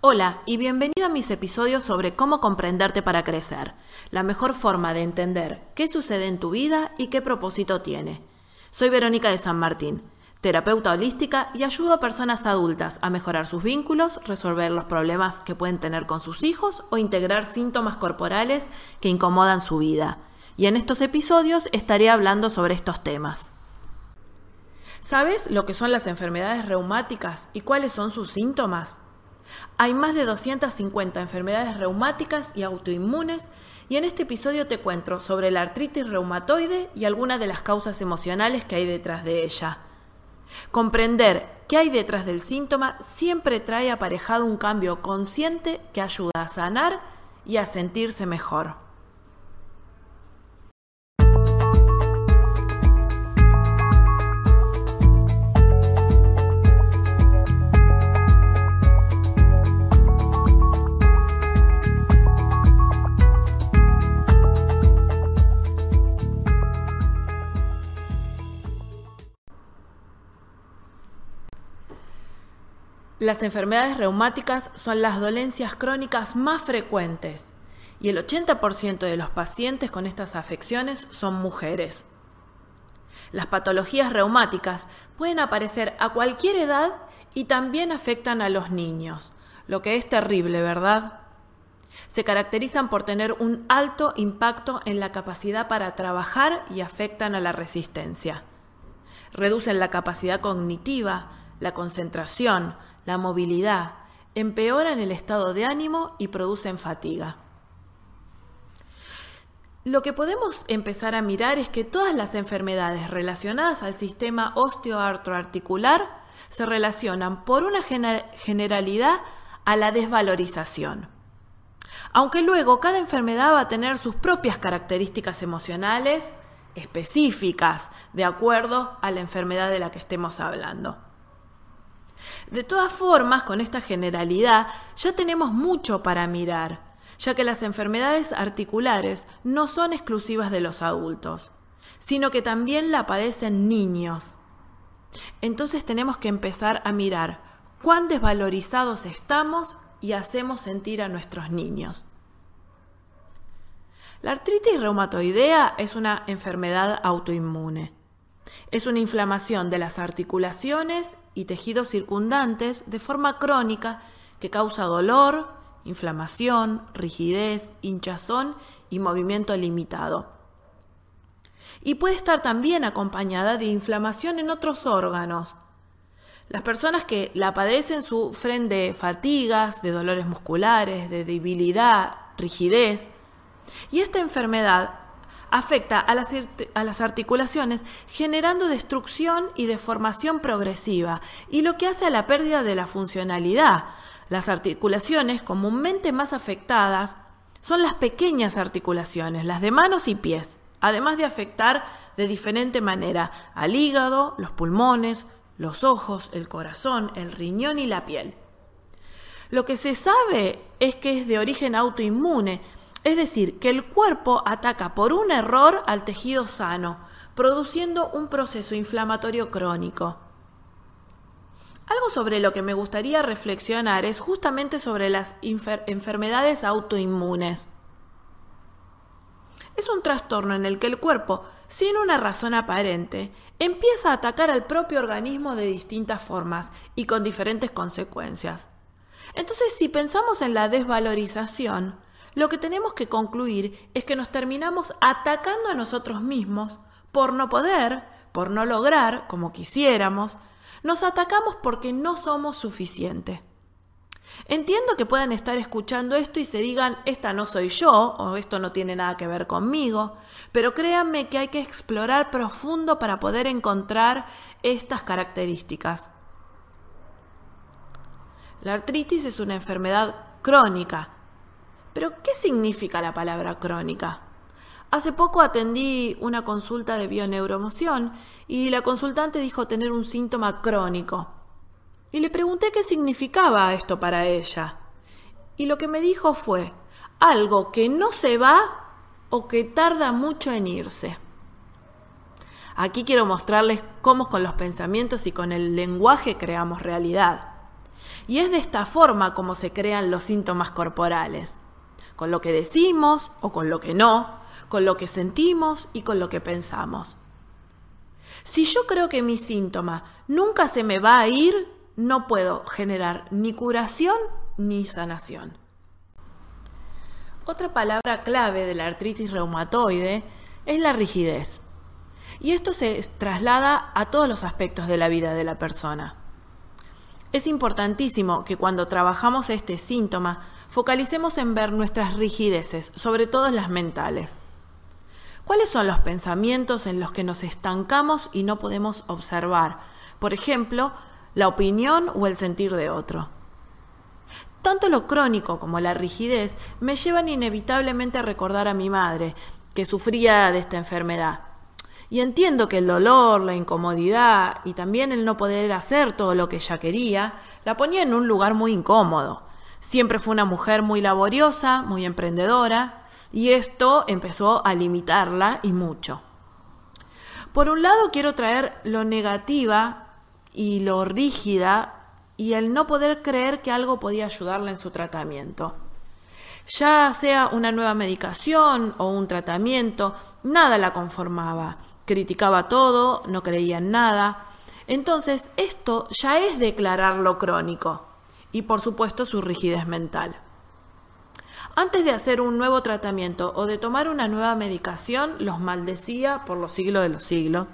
Hola y bienvenido a mis episodios sobre cómo comprenderte para crecer, la mejor forma de entender qué sucede en tu vida y qué propósito tiene. Soy Verónica de San Martín, terapeuta holística y ayudo a personas adultas a mejorar sus vínculos, resolver los problemas que pueden tener con sus hijos o integrar síntomas corporales que incomodan su vida. Y en estos episodios estaré hablando sobre estos temas. ¿Sabes lo que son las enfermedades reumáticas y cuáles son sus síntomas? Hay más de 250 enfermedades reumáticas y autoinmunes y en este episodio te cuento sobre la artritis reumatoide y algunas de las causas emocionales que hay detrás de ella. Comprender qué hay detrás del síntoma siempre trae aparejado un cambio consciente que ayuda a sanar y a sentirse mejor. Las enfermedades reumáticas son las dolencias crónicas más frecuentes y el 80% de los pacientes con estas afecciones son mujeres. Las patologías reumáticas pueden aparecer a cualquier edad y también afectan a los niños, lo que es terrible, ¿verdad? Se caracterizan por tener un alto impacto en la capacidad para trabajar y afectan a la resistencia. Reducen la capacidad cognitiva, la concentración, la movilidad, empeoran el estado de ánimo y producen fatiga. Lo que podemos empezar a mirar es que todas las enfermedades relacionadas al sistema osteoartroarticular se relacionan por una generalidad a la desvalorización. Aunque luego cada enfermedad va a tener sus propias características emocionales específicas de acuerdo a la enfermedad de la que estemos hablando. De todas formas, con esta generalidad ya tenemos mucho para mirar, ya que las enfermedades articulares no son exclusivas de los adultos, sino que también la padecen niños. Entonces tenemos que empezar a mirar cuán desvalorizados estamos y hacemos sentir a nuestros niños. La artritis reumatoidea es una enfermedad autoinmune. Es una inflamación de las articulaciones y tejidos circundantes de forma crónica que causa dolor, inflamación, rigidez, hinchazón y movimiento limitado. Y puede estar también acompañada de inflamación en otros órganos. Las personas que la padecen sufren de fatigas, de dolores musculares, de debilidad, rigidez. Y esta enfermedad afecta a las, articulaciones generando destrucción y deformación progresiva y lo que hace a la pérdida de la funcionalidad. Las articulaciones comúnmente más afectadas son las pequeñas articulaciones, las de manos y pies, además de afectar de diferente manera al hígado, los pulmones, los ojos, el corazón, el riñón y la piel. Lo que se sabe es que es de origen autoinmune, es decir, que el cuerpo ataca por un error al tejido sano, produciendo un proceso inflamatorio crónico. Algo sobre lo que me gustaría reflexionar es justamente sobre las enfermedades autoinmunes. Es un trastorno en el que el cuerpo, sin una razón aparente, empieza a atacar al propio organismo de distintas formas y con diferentes consecuencias. Entonces, si pensamos en la desvalorización, lo que tenemos que concluir es que nos terminamos atacando a nosotros mismos por no poder, por no lograr como quisiéramos, nos atacamos porque no somos suficientes. Entiendo que puedan estar escuchando esto y se digan, esta no soy yo o esto no tiene nada que ver conmigo, pero créanme que hay que explorar profundo para poder encontrar estas características. La artritis es una enfermedad crónica pero, ¿qué significa la palabra crónica? Hace poco atendí una consulta de bioneuromoción y la consultante dijo tener un síntoma crónico. Y le pregunté qué significaba esto para ella. Y lo que me dijo fue algo que no se va o que tarda mucho en irse. Aquí quiero mostrarles cómo con los pensamientos y con el lenguaje creamos realidad. Y es de esta forma como se crean los síntomas corporales, con lo que decimos o con lo que no, con lo que sentimos y con lo que pensamos. Si yo creo que mi síntoma nunca se me va a ir, no puedo generar ni curación ni sanación. Otra palabra clave de la artritis reumatoide es la rigidez. Y esto se traslada a todos los aspectos de la vida de la persona. Es importantísimo que cuando trabajamos este síntoma focalicemos en ver nuestras rigideces, sobre todo las mentales. ¿Cuáles son los pensamientos en los que nos estancamos y no podemos observar? Por ejemplo, la opinión o el sentir de otro. Tanto lo crónico como la rigidez me llevan inevitablemente a recordar a mi madre, que sufría de esta enfermedad. Y entiendo que el dolor, la incomodidad y también el no poder hacer todo lo que ella quería, la ponía en un lugar muy incómodo. Siempre fue una mujer muy laboriosa, muy emprendedora, y esto empezó a limitarla y mucho. Por un lado quiero traer lo negativa y lo rígida y el no poder creer que algo podía ayudarla en su tratamiento. Ya sea una nueva medicación o un tratamiento, nada la conformaba. Criticaba todo, no creía en nada. Entonces, esto ya es declararlo crónico y por supuesto su rigidez mental. Antes de hacer un nuevo tratamiento o de tomar una nueva medicación, los maldecía por los siglos de los siglos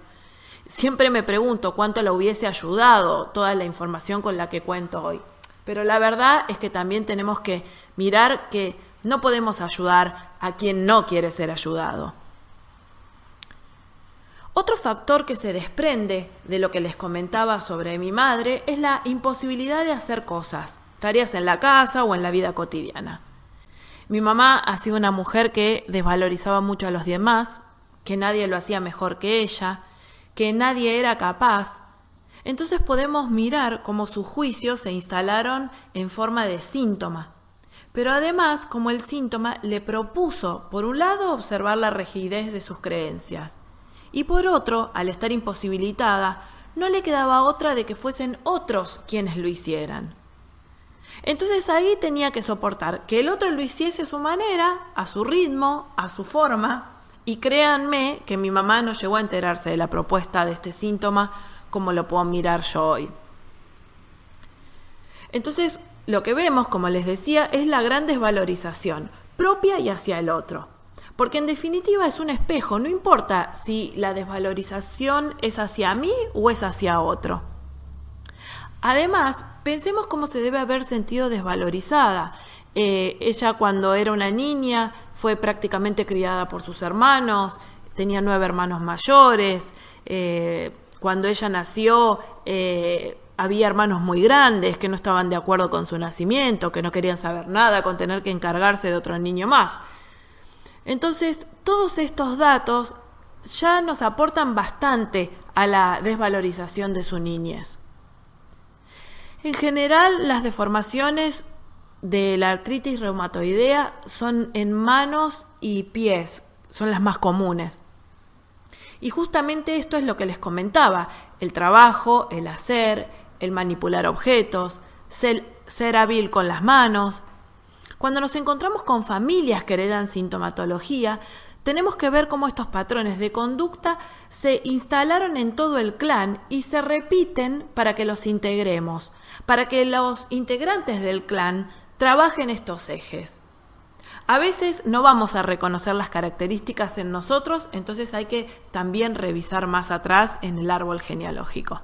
Siempre me pregunto cuánto le hubiese ayudado toda la información con la que cuento hoy. Pero la verdad es que también tenemos que mirar que no podemos ayudar a quien no quiere ser ayudado. Otro factor que se desprende de lo que les comentaba sobre mi madre es la imposibilidad de hacer cosas, tareas en la casa o en la vida cotidiana. Mi mamá ha sido una mujer que desvalorizaba mucho a los demás, que nadie lo hacía mejor que ella, que nadie era capaz, entonces podemos mirar cómo sus juicios se instalaron en forma de síntoma. Pero además, como el síntoma le propuso, por un lado, observar la rigidez de sus creencias, y por otro, al estar imposibilitada, no le quedaba otra de que fuesen otros quienes lo hicieran. Entonces ahí tenía que soportar que el otro lo hiciese a su manera, a su ritmo, a su forma, y créanme que mi mamá no llegó a enterarse de la propuesta de este síntoma como lo puedo mirar yo hoy. Entonces, lo que vemos, como les decía, es la gran desvalorización propia y hacia el otro. Porque en definitiva es un espejo, no importa si la desvalorización es hacia mí o es hacia otro. Además, pensemos cómo se debe haber sentido desvalorizada. Eh, ella cuando era una niña fue prácticamente criada por sus hermanos, tenía nueve hermanos mayores, eh, cuando ella nació eh, había hermanos muy grandes que no estaban de acuerdo con su nacimiento, que no querían saber nada con tener que encargarse de otro niño más. Entonces, todos estos datos ya nos aportan bastante a la desvalorización de su niñez. En general, las deformaciones de la artritis reumatoidea son en manos y pies, son las más comunes. Y justamente esto es lo que les comentaba, el trabajo, el hacer, el manipular objetos, ser, ser hábil con las manos. Cuando nos encontramos con familias que heredan sintomatología, tenemos que ver cómo estos patrones de conducta se instalaron en todo el clan y se repiten para que los integremos, para que los integrantes del clan trabajen estos ejes. A veces no vamos a reconocer las características en nosotros, entonces hay que también revisar más atrás en el árbol genealógico.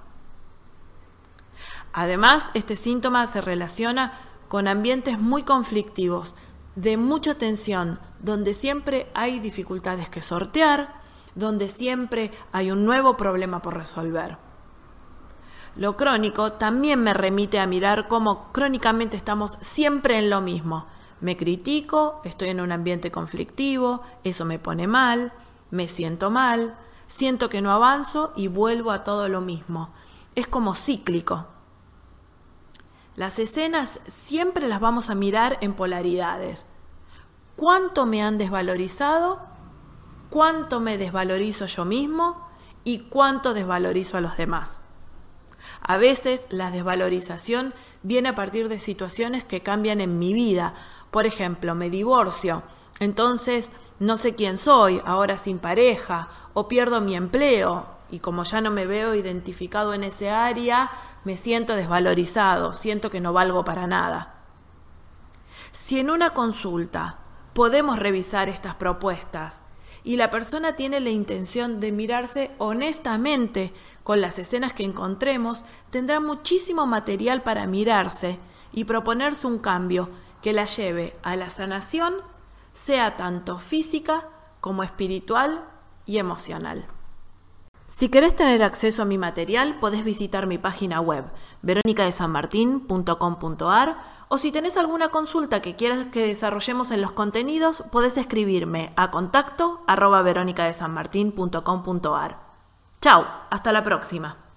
Además, este síntoma se relaciona con ambientes muy conflictivos, de mucha tensión, donde siempre hay dificultades que sortear, donde siempre hay un nuevo problema por resolver. Lo crónico también me remite a mirar cómo crónicamente estamos siempre en lo mismo. Me critico, estoy en un ambiente conflictivo, eso me pone mal, me siento mal, siento que no avanzo y vuelvo a todo lo mismo. Es como cíclico. Las escenas siempre las vamos a mirar en polaridades. ¿Cuánto me han desvalorizado? ¿Cuánto me desvalorizo yo mismo? ¿Y cuánto desvalorizo a los demás? A veces la desvalorización viene a partir de situaciones que cambian en mi vida. Por ejemplo, me divorcio, entonces no sé quién soy, ahora sin pareja, o pierdo mi empleo, y como ya no me veo identificado en ese área, me siento desvalorizado, siento que no valgo para nada. Si en una consulta podemos revisar estas propuestas y la persona tiene la intención de mirarse honestamente con las escenas que encontremos, tendrá muchísimo material para mirarse y proponerse un cambio que la lleve a la sanación, sea tanto física como espiritual y emocional. Si querés tener acceso a mi material, podés visitar mi página web, veronicadesanmartin.com.ar, o si tenés alguna consulta que quieras que desarrollemos en los contenidos, podés escribirme a contacto arroba veronicadesanmartin.com.ar. Chao, hasta la próxima.